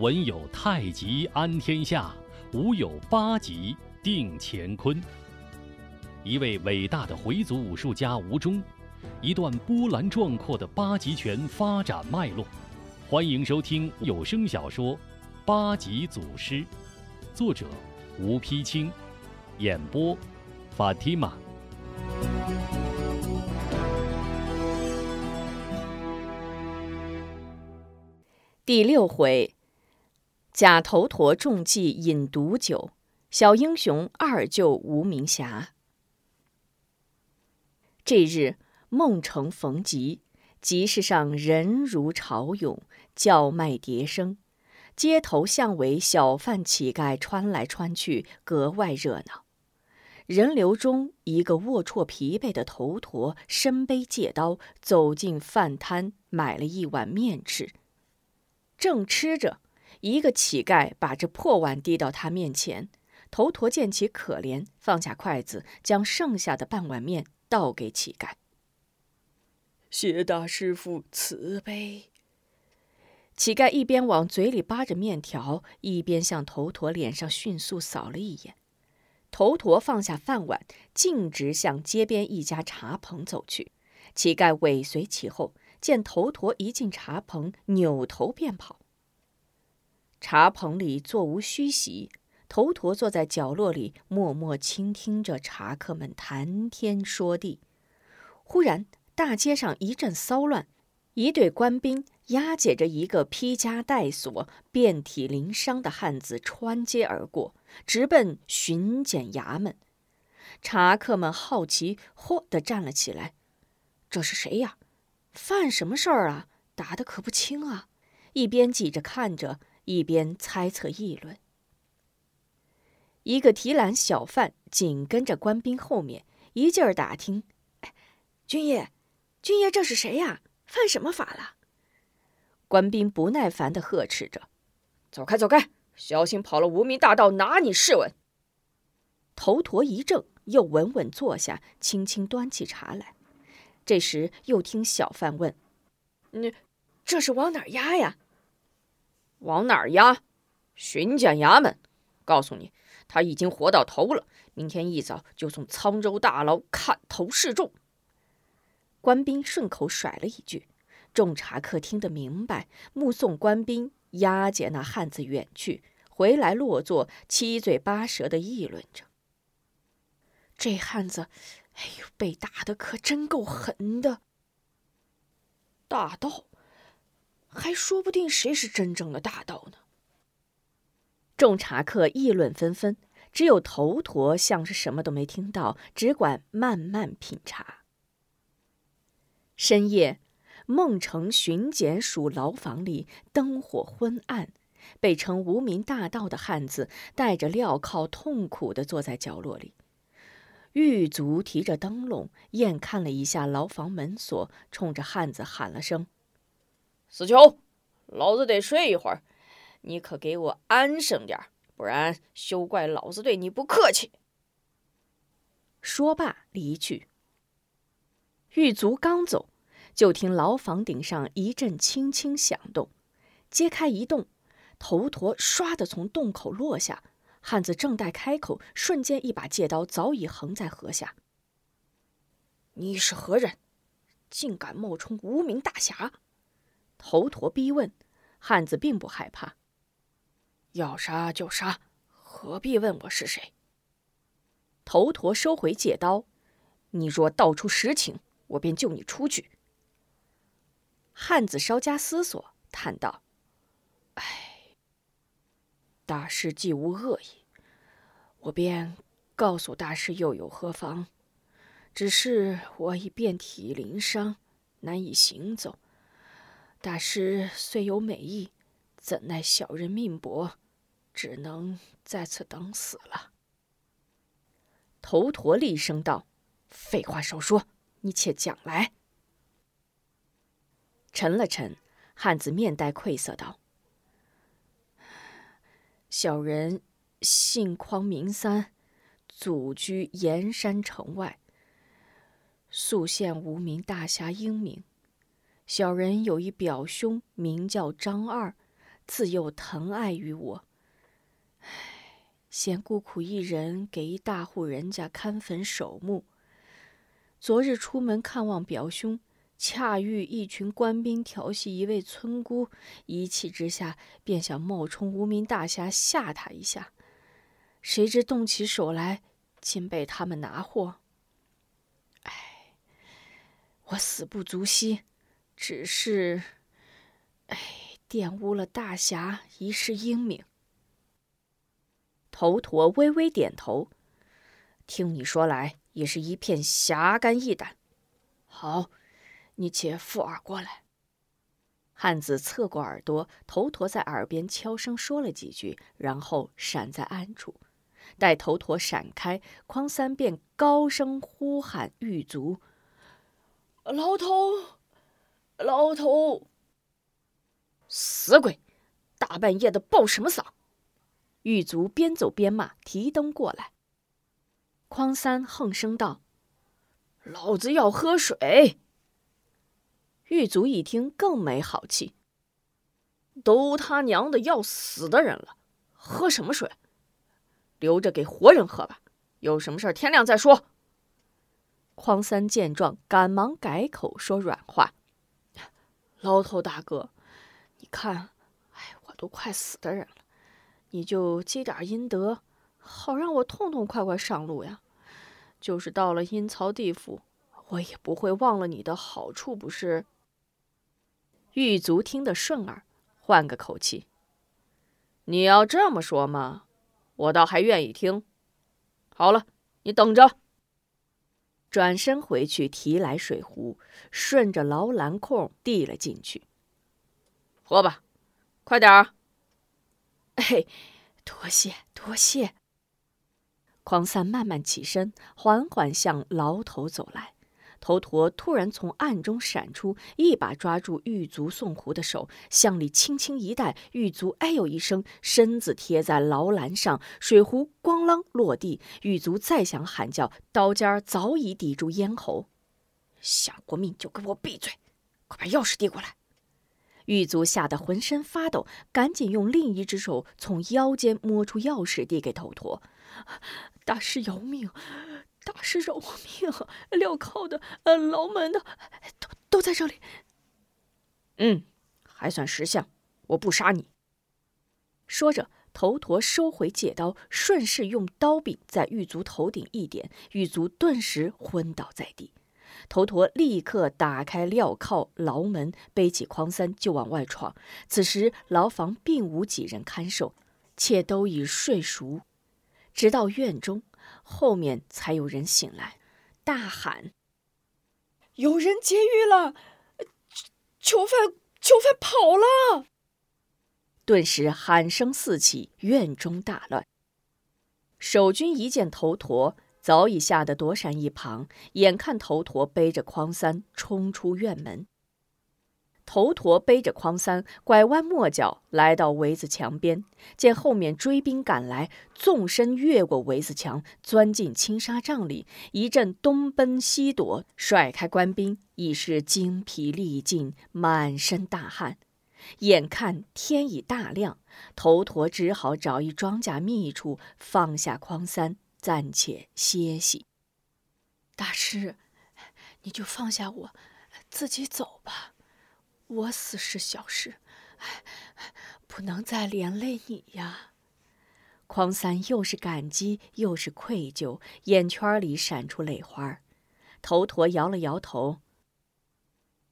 文有太极安天下，武有八极定乾坤。一位伟大的回族武术家吴忠，一段波澜壮阔的八极拳发展脉络。欢迎收听有声小说《八极祖师》，作者吴丕清，演播法蒂玛。第六回，假头陀中计饮毒酒，小英雄二救无名侠。这日，孟城逢集，集市上人如潮涌，叫卖迭生，街头巷尾小贩乞丐穿来穿去，格外热闹。人流中，一个龌龊疲惫的头陀身背戒刀走进饭摊，买了一碗面吃。正吃着，一个乞丐把这破碗递到他面前。头陀见其可怜，放下筷子，将剩下的半碗面倒给乞丐。谢大师傅慈悲。乞丐一边往嘴里扒着面条，一边向头陀脸上迅速扫了一眼。头陀放下饭碗，径直向街边一家茶棚走去。乞丐尾随其后。见头陀一进茶棚，扭头便跑。茶棚里座无虚席，头陀坐在角落里，默默倾听着茶客们谈天说地。忽然，大街上一阵骚乱，一队官兵押解着一个披枷带锁、遍体鳞伤的汉子穿街而过，直奔巡检衙门。茶客们好奇，嚯地站了起来：“这是谁呀？”犯什么事儿啊？打得可不轻啊！一边挤着看着，一边猜测议论。一个提篮小贩紧跟着官兵后面，一劲儿打听：“军爷，军爷，这是谁呀？犯什么法了？”官兵不耐烦地呵斥着：“走开，走开！小心跑了无名大盗拿你试问！”头陀一怔，又稳稳坐下，轻轻端起茶来。这时，又听小贩问：“你这是往哪儿押呀？”“往哪儿押？巡检衙门。告诉你，他已经活到头了，明天一早就送沧州大牢砍头示众。”官兵顺口甩了一句，众茶客听得明白，目送官兵押解那汉子远去，回来落座，七嘴八舌的议论着：“这汉子。”哎呦，被打的可真够狠的！大盗，还说不定谁是真正的大盗呢。众茶客议论纷纷，只有头陀像是什么都没听到，只管慢慢品茶。深夜，孟城巡检署牢房里灯火昏暗，被称无名大盗的汉子带着镣铐，痛苦地坐在角落里。狱卒提着灯笼，验看了一下牢房门锁，冲着汉子喊了声：“死囚，老子得睡一会儿，你可给我安生点不然休怪老子对你不客气。”说罢离去。狱卒刚走，就听牢房顶上一阵轻轻响动，揭开一洞，头陀唰的从洞口落下。汉子正待开口，瞬间一把戒刀早已横在颌下。你是何人？竟敢冒充无名大侠？头陀逼问。汉子并不害怕。要杀就杀，何必问我是谁？头陀收回戒刀。你若道出实情，我便救你出去。汉子稍加思索，叹道：“唉。”大师既无恶意，我便告诉大师又有何妨？只是我已遍体鳞伤，难以行走。大师虽有美意，怎奈小人命薄，只能在此等死了。头陀厉声道：“废话少说，你且讲来。”沉了沉，汉子面带愧色道。小人姓匡名三，祖居盐山城外。宿县无名大侠英名。小人有一表兄，名叫张二，自幼疼爱于我。唉，嫌孤苦一人，给一大户人家看坟守墓。昨日出门看望表兄，恰遇一群官兵调戏一位村姑，一气之下便想冒充无名大侠吓他一下，谁知动起手来，竟被他们拿获。唉，我死不足惜，只是，唉，玷污了大侠一世英名。头陀微微点头，听你说来。也是一片侠肝义胆。好，你且附耳过来。汉子侧过耳朵，头陀在耳边悄声说了几句，然后闪在暗处。待头陀闪开，匡三便高声呼喊狱卒：“老头，老头！死鬼，大半夜的报什么丧？”狱卒边走边骂，提灯过来。匡三哼声道：“老子要喝水。”狱卒一听更没好气：“都他娘的要死的人了，喝什么水？留着给活人喝吧。有什么事天亮再说。”匡三见状，赶忙改口说软话：“捞头大哥，你看，哎，我都快死的人了，你就积点阴德。”好让我痛痛快快上路呀！就是到了阴曹地府，我也不会忘了你的好处，不是？狱卒听得顺耳，换个口气：“你要这么说嘛，我倒还愿意听。好了，你等着。”转身回去提来水壶，顺着牢栏空递了进去：“喝吧，快点儿。”“哎，多谢多谢。”狂三慢慢起身，缓缓向牢头走来。头陀突然从暗中闪出，一把抓住狱卒送壶的手，向里轻轻一带。狱卒哎呦一声，身子贴在牢栏上，水壶咣啷落地。狱卒再想喊叫，刀尖早已抵住咽喉。想过命就给我闭嘴！快把钥匙递过来！狱卒吓得浑身发抖，赶紧用另一只手从腰间摸出钥匙，递给头陀。大师饶命！大师饶我命！镣铐的、呃，牢门的，都都在这里。嗯，还算识相。我不杀你。说着，头陀收回戒刀，顺势用刀柄在狱卒头顶一点，狱卒顿时昏倒在地。头陀立刻打开镣铐牢门，背起匡三就往外闯。此时牢房并无几人看守，且都已睡熟。直到院中，后面才有人醒来，大喊：“有人劫狱了！囚犯，囚犯跑了！”顿时喊声四起，院中大乱。守军一见头陀，早已吓得躲闪一旁，眼看头陀背着匡三冲出院门。头陀背着匡三，拐弯抹角来到围子墙边，见后面追兵赶来，纵身越过围子墙，钻进青纱帐里，一阵东奔西躲，甩开官兵，已是精疲力尽，满身大汗。眼看天已大亮，头陀只好找一庄稼密处放下匡三，暂且歇息。大师，你就放下我，自己走吧。我死是小事，不能再连累你呀。匡三又是感激又是愧疚，眼圈里闪出泪花。头陀摇了摇头：“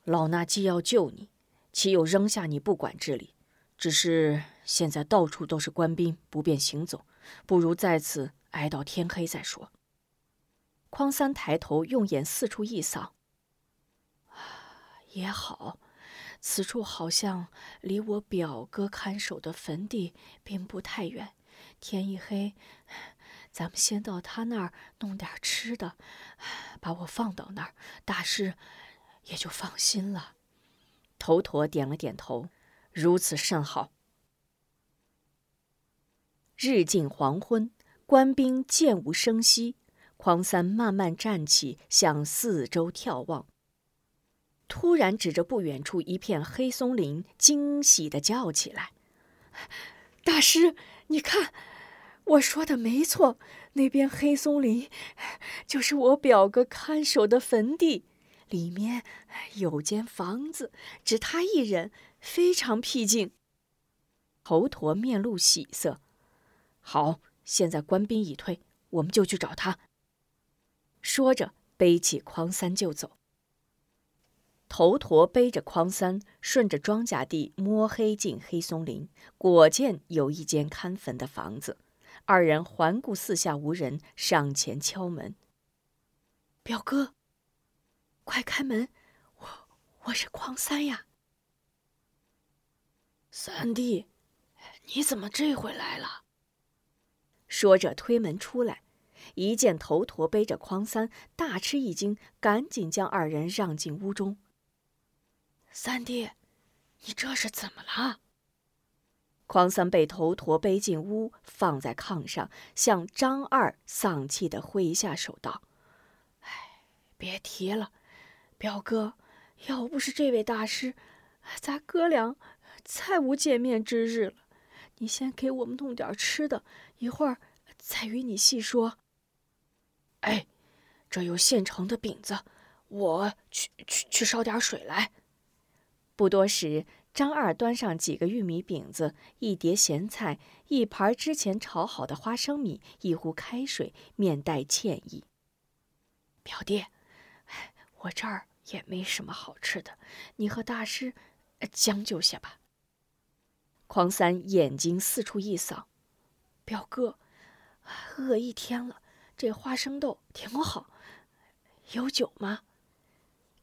老衲既要救你，岂有扔下你不管之理？只是现在到处都是官兵，不便行走，不如在此挨到天黑再说。”匡三抬头用眼四处一扫：“也好。”此处好像离我表哥看守的坟地并不太远。天一黑，咱们先到他那儿弄点吃的，把我放到那儿，大师也就放心了。头陀点了点头，如此甚好。日近黄昏，官兵渐无声息。匡三慢慢站起，向四周眺望。突然指着不远处一片黑松林，惊喜的叫起来：“大师，你看，我说的没错，那边黑松林就是我表哥看守的坟地，里面有间房子，只他一人，非常僻静。头陀面露喜色，好，现在官兵已退，我们就去找他。说着，背起筐三就走。头陀背着筐三，顺着庄稼地摸黑进黑松林，果见有一间看坟的房子。二人环顾四下无人，上前敲门：“表哥，快开门，我我是匡三呀。”三弟，你怎么这回来了？说着推门出来，一见头陀背着匡三，大吃一惊，赶紧将二人让进屋中。三弟，你这是怎么了？匡三被头陀背进屋，放在炕上，向张二丧气的挥一下手，道：“哎，别提了，表哥，要不是这位大师，咱哥俩再无见面之日了。你先给我们弄点吃的，一会儿再与你细说。哎，这有现成的饼子，我去去去烧点水来。”不多时，张二端上几个玉米饼子、一碟咸菜、一盘之前炒好的花生米、一壶开水，面带歉意：“表弟，我这儿也没什么好吃的，你和大师将就些吧。”匡三眼睛四处一扫：“表哥，饿一天了，这花生豆挺好，有酒吗？”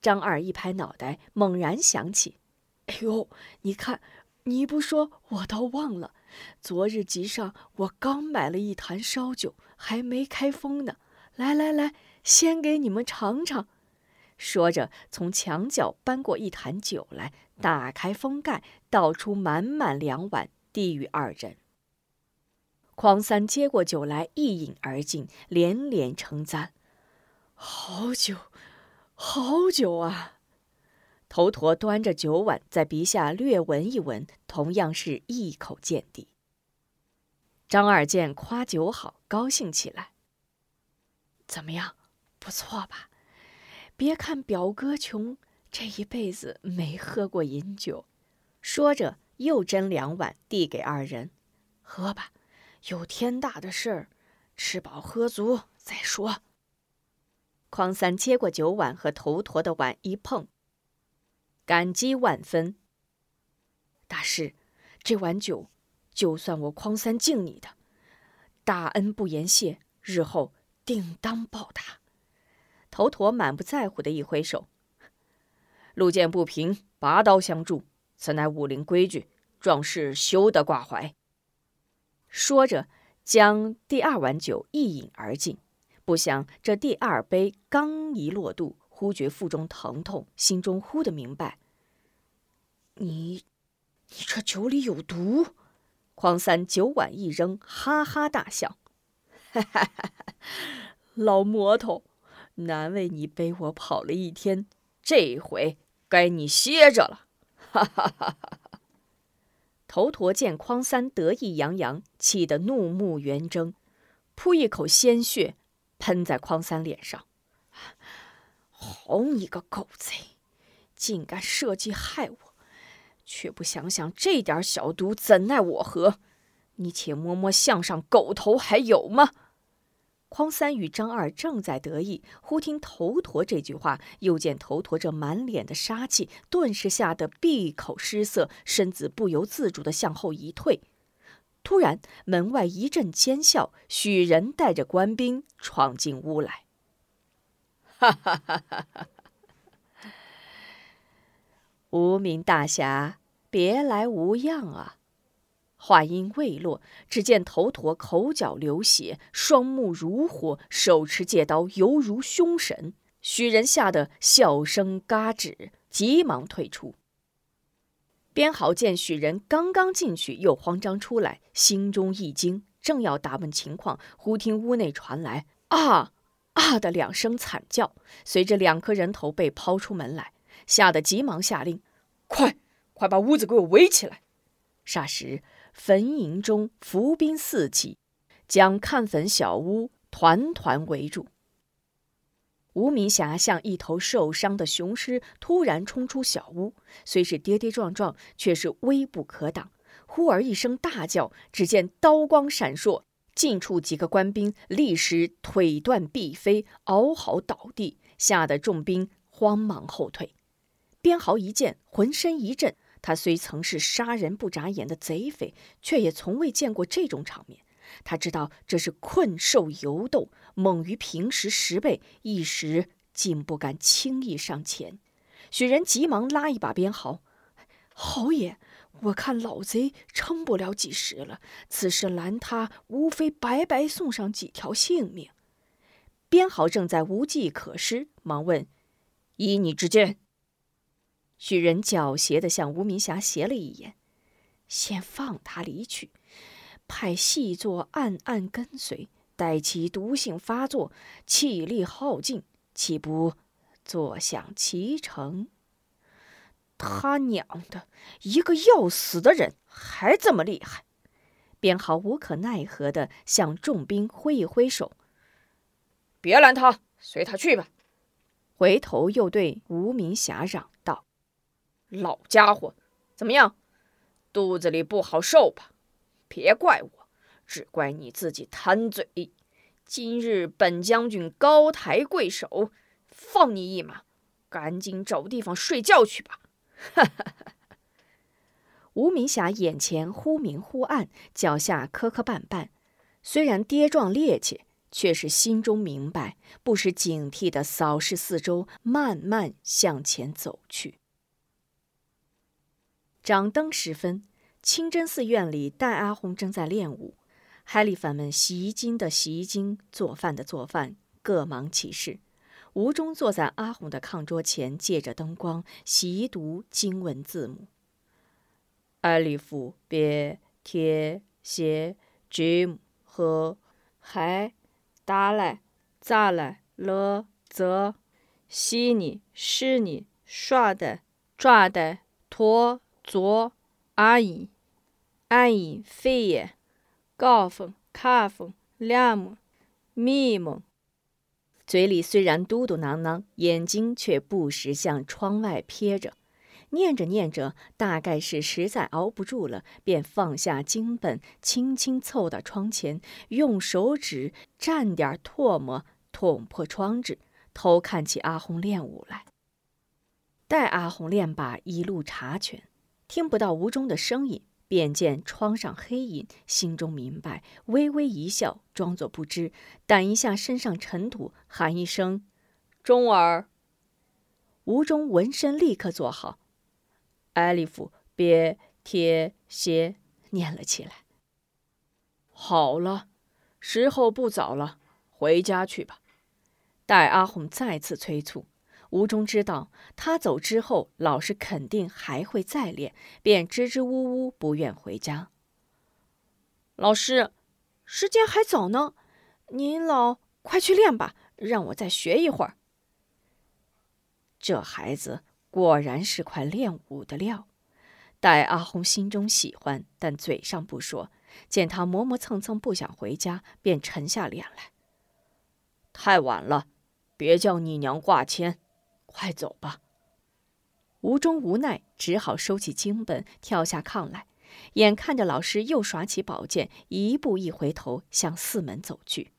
张二一拍脑袋，猛然想起。哎呦，你看，你不说我倒忘了。昨日集上，我刚买了一坛烧酒，还没开封呢。来来来，先给你们尝尝。说着，从墙角搬过一坛酒来，打开封盖，倒出满满两碗，递与二人。匡三接过酒来，一饮而尽，连连称赞：“好酒，好酒啊！”头陀端着酒碗，在鼻下略闻一闻，同样是一口见底。张二见夸酒好，高兴起来。怎么样，不错吧？别看表哥穷，这一辈子没喝过饮酒。说着，又斟两碗，递给二人，喝吧。有天大的事儿，吃饱喝足再说。匡三接过酒碗和头陀的碗一碰。感激万分，大师，这碗酒，就算我匡三敬你的，大恩不言谢，日后定当报答。头陀满不在乎的一挥手：“路见不平，拔刀相助，此乃武林规矩，壮士休得挂怀。”说着，将第二碗酒一饮而尽。不想这第二杯刚一落肚。忽觉腹中疼痛，心中忽的明白。你，你这酒里有毒！匡三酒碗一扔，哈哈大笑：“哈哈哈哈老魔头，难为你背我跑了一天，这回该你歇着了！”哈哈哈哈哈！头陀见匡三得意洋洋，气得怒目圆睁，扑一口鲜血喷在匡三脸上。好你个狗贼，竟敢设计害我，却不想想这点小毒怎奈我何？你且摸摸项上狗头还有吗？匡三与张二正在得意，忽听头陀这句话，又见头陀这满脸的杀气，顿时吓得闭口失色，身子不由自主地向后一退。突然门外一阵尖笑，许仁带着官兵闯进屋来。哈哈哈！哈哈！无名大侠，别来无恙啊！话音未落，只见头陀口角流血，双目如火，手持戒刀，犹如凶神。许人吓得笑声嘎止，急忙退出。边豪见许人刚刚进去，又慌张出来，心中一惊，正要打问情况，忽听屋内传来：“啊！”啊的两声惨叫，随着两颗人头被抛出门来，吓得急忙下令：“快，快把屋子给我围起来！”霎时，坟营中伏兵四起，将看坟小屋团团围住。吴明霞像一头受伤的雄狮，突然冲出小屋，虽是跌跌撞撞，却是微不可挡。忽而一声大叫，只见刀光闪烁，近处几个官兵立时腿断臂飞，嗷嚎倒地，吓得众兵慌忙后退。边豪一见，浑身一震。他虽曾是杀人不眨眼的贼匪，却也从未见过这种场面。他知道这是困兽犹斗，猛于平时十倍，一时竟不敢轻易上前。许人急忙拉一把鞭豪：“ 豪爷，我看老贼撑不了几时了，此时拦他，无非白白送上几条性命。”鞭豪正在无计可施，忙问：“依你之见？”许人狡黠地向吴明霞斜了一眼，先放他离去。派细作暗暗跟随，待其毒性发作，气力耗尽，岂不坐享其成？他娘的，一个要死的人还这么厉害！边豪无可奈何地向众兵挥一挥手：“别拦他，随他去吧。”回头又对吴明霞嚷道：“老家伙，怎么样？肚子里不好受吧？”别怪我，只怪你自己贪嘴。今日本将军高抬贵手，放你一马，赶紧找地方睡觉去吧。哈哈哈！吴明霞眼前忽明忽暗，脚下磕磕绊绊，虽然跌撞趔趄，却是心中明白，不时警惕地扫视四周，慢慢向前走去。掌灯时分。清真寺院里，戴阿红正在练武，海里凡们洗衣巾的洗衣巾，做饭的做饭，各忙其事。吴中坐在阿红的炕桌前，借着灯光习读经文字母：艾利夫、别、贴、谢、吉和海、达来、扎来、勒、泽、西尼、施尼、刷的、抓的、托、左、阿姨。安以飞也，高峰、卡峰、两木、密蒙，嘴里虽然嘟嘟囔囔，眼睛却不时向窗外瞥着。念着念着，大概是实在熬不住了，便放下经本，轻轻凑到窗前，用手指蘸点唾沫，捅破窗纸，偷看起阿红练武来。待阿红练罢，一路查拳，听不到吴中的声音。便见窗上黑影，心中明白，微微一笑，装作不知，掸一下身上尘土，喊一声：“钟儿。”吴中闻声立刻坐好，艾利夫别贴歇念了起来。好了，时候不早了，回家去吧。待阿红再次催促。吴中知道他走之后，老师肯定还会再练，便支支吾吾不愿回家。老师，时间还早呢，您老快去练吧，让我再学一会儿。这孩子果然是块练武的料。待阿红心中喜欢，但嘴上不说。见他磨磨蹭蹭不想回家，便沉下脸来。太晚了，别叫你娘挂牵。快走吧！吴中无奈，只好收起经本，跳下炕来。眼看着老师又耍起宝剑，一步一回头向寺门走去。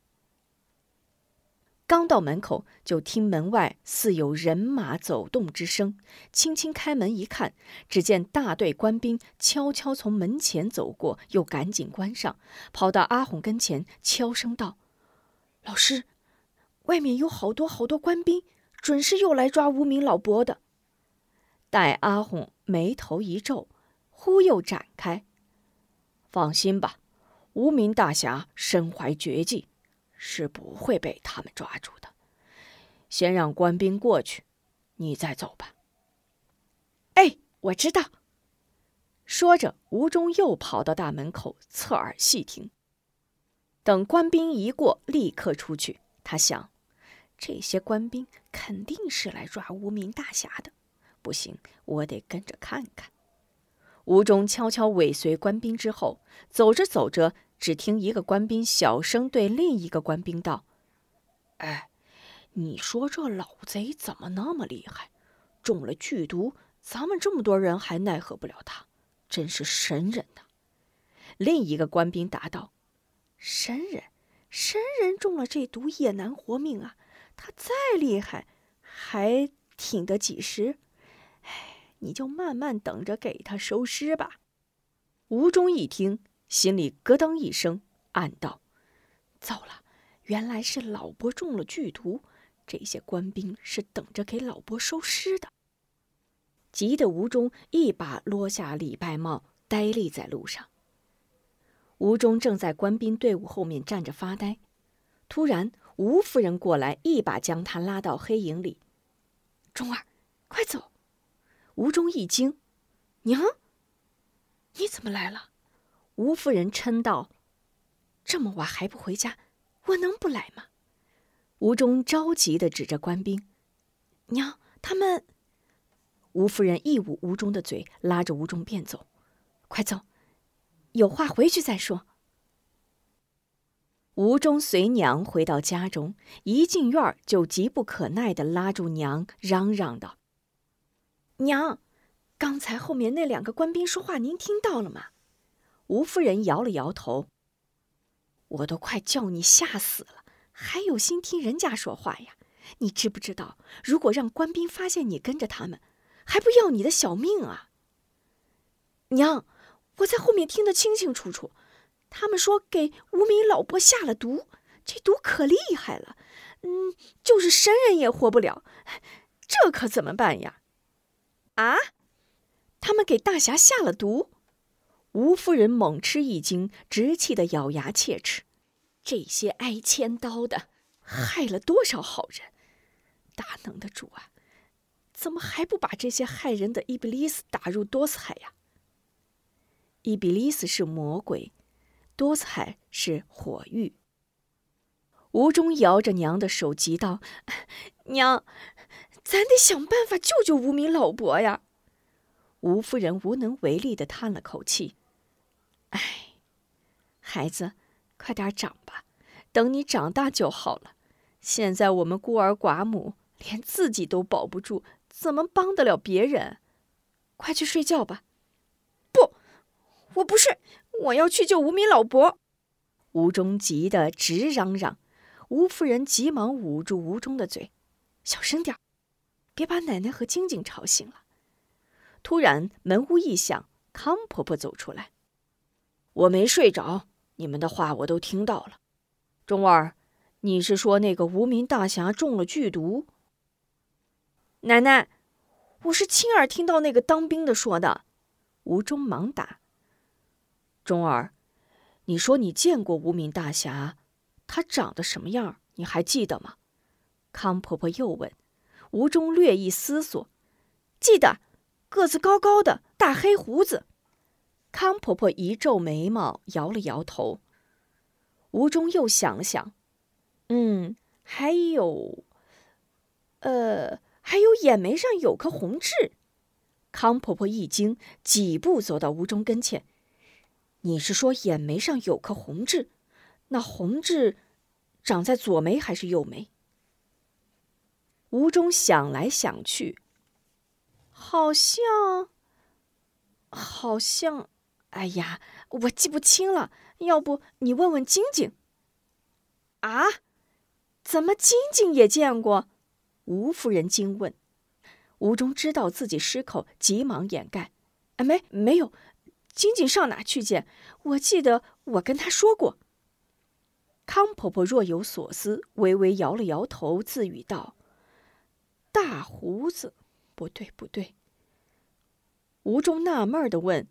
刚到门口，就听门外似有人马走动之声。轻轻开门一看，只见大队官兵悄悄从门前走过，又赶紧关上，跑到阿红跟前，悄声道：“老师，外面有好多好多官兵。”准是又来抓无名老伯的。待阿红眉头一皱，忽又展开：“放心吧，无名大侠身怀绝技，是不会被他们抓住的。先让官兵过去，你再走吧。”哎，我知道。说着，吴中又跑到大门口，侧耳细听。等官兵一过，立刻出去。他想。这些官兵肯定是来抓无名大侠的，不行，我得跟着看看。吴忠悄悄尾随官兵之后，走着走着，只听一个官兵小声对另一个官兵道：“哎，你说这老贼怎么那么厉害？中了剧毒，咱们这么多人还奈何不了他，真是神人呐！”另一个官兵答道：“神人，神人中了这毒也难活命啊！他再厉害，还挺得几时？哎。”你就慢慢等着给他收尸吧。吴忠一听，心里咯噔一声，暗道：“糟了，原来是老伯中了剧毒，这些官兵是等着给老伯收尸的。”急得吴忠一把落下礼拜帽，呆立在路上。吴忠正在官兵队伍后面站着发呆，突然吴夫人过来，一把将他拉到黑影里：“忠儿，快走！”吴忠一惊：“娘，你怎么来了？”吴夫人嗔道：“这么晚还不回家，我能不来吗？”吴忠着急的指着官兵：“娘，他们……”吴夫人一捂吴忠的嘴，拉着吴忠便走：“快走，有话回去再说。”吴忠随娘回到家中，一进院就急不可耐的拉住娘，嚷嚷道。娘，刚才后面那两个官兵说话，您听到了吗？吴夫人摇了摇头。我都快叫你吓死了，还有心听人家说话呀？你知不知道，如果让官兵发现你跟着他们，还不要你的小命啊？娘，我在后面听得清清楚楚，他们说给无名老伯下了毒，这毒可厉害了，嗯，就是神人也活不了，这可怎么办呀？啊！他们给大侠下了毒，吴夫人猛吃一惊，直气得咬牙切齿。这些挨千刀的，害了多少好人！大能的主啊，怎么还不把这些害人的伊比利斯打入多斯海呀？伊比利斯是魔鬼，多彩是火玉。吴忠摇着娘的手，急道：“娘。”咱得想办法救救无名老伯呀！吴夫人无能为力的叹了口气：“哎，孩子，快点长吧，等你长大就好了。现在我们孤儿寡母，连自己都保不住，怎么帮得了别人？快去睡觉吧。”“不，我不睡，我要去救无名老伯。”吴忠急得直嚷嚷。吴夫人急忙捂住吴忠的嘴：“小声点别把奶奶和晶晶吵醒了。突然，门屋一响，康婆婆走出来：“我没睡着，你们的话我都听到了。钟儿，你是说那个无名大侠中了剧毒？”奶奶，我是亲耳听到那个当兵的说的。吴忠忙答：“钟儿，你说你见过无名大侠，他长得什么样？你还记得吗？”康婆婆又问。吴忠略一思索，记得，个子高高的，大黑胡子。康婆婆一皱眉毛，摇了摇头。吴忠又想了想，嗯，还有，呃，还有眼眉上有颗红痣。康婆婆一惊，几步走到吴忠跟前：“你是说眼眉上有颗红痣？那红痣长在左眉还是右眉？”吴忠想来想去，好像，好像，哎呀，我记不清了。要不你问问晶晶？啊？怎么晶晶也见过？吴夫人惊问。吴忠知道自己失口，急忙掩盖：“啊，没，没有。晶晶上哪去见？我记得我跟她说过。”康婆婆若有所思，微微摇了摇头，自语道。大胡子，不对不对。吴忠纳闷的问：“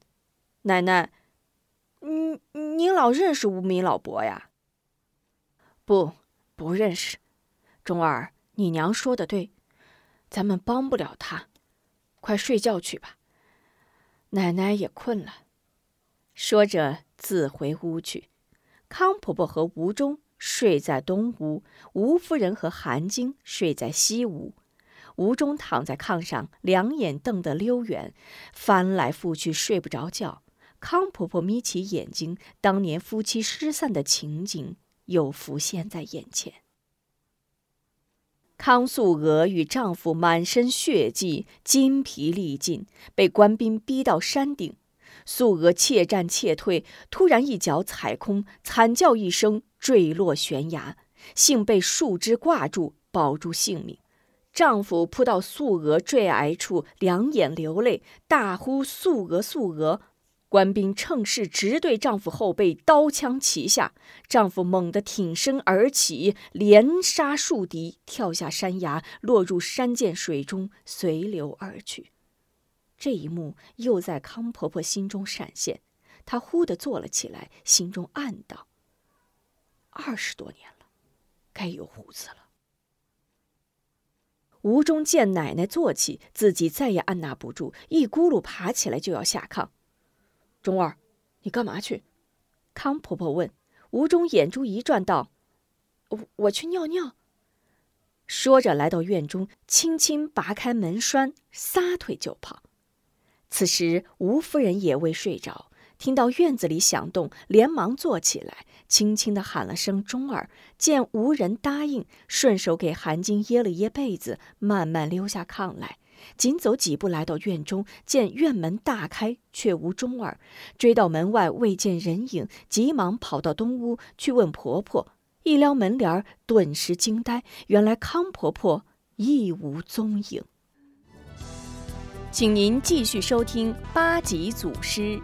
奶奶，您，您老认识无名老伯呀？”“不，不认识。”“忠儿，你娘说的对，咱们帮不了他，快睡觉去吧。奶奶也困了。”说着自回屋去。康婆婆和吴忠睡在东屋，吴夫人和韩晶睡在西屋。吴忠躺在炕上，两眼瞪得溜圆，翻来覆去睡不着觉。康婆婆眯起眼睛，当年夫妻失散的情景又浮现在眼前。康素娥与丈夫满身血迹，筋疲力尽，被官兵逼到山顶。素娥怯战怯退，突然一脚踩空，惨叫一声，坠落悬崖，幸被树枝挂住，保住性命。丈夫扑到素娥坠崖处，两眼流泪，大呼“素娥，素娥”。官兵趁势直对丈夫后背刀枪齐下，丈夫猛地挺身而起，连杀数敌，跳下山崖，落入山涧水中，随流而去。这一幕又在康婆婆心中闪现，她忽地坐了起来，心中暗道：“二十多年了，该有胡子了。”吴中见奶奶坐起，自己再也按捺不住，一咕噜爬起来就要下炕。中儿，你干嘛去？康婆婆问。吴忠眼珠一转，道：“我我去尿尿。”说着来到院中，轻轻拔开门栓，撒腿就跑。此时吴夫人也未睡着，听到院子里响动，连忙坐起来，轻轻地喊了声“钟儿”。见无人答应，顺手给韩晶掖了掖被子，慢慢溜下炕来。紧走几步，来到院中，见院门大开，却无钟儿。追到门外，未见人影，急忙跑到东屋去问婆婆。一撩门帘，顿时惊呆，原来康婆婆亦无踪影。请您继续收听八级祖师。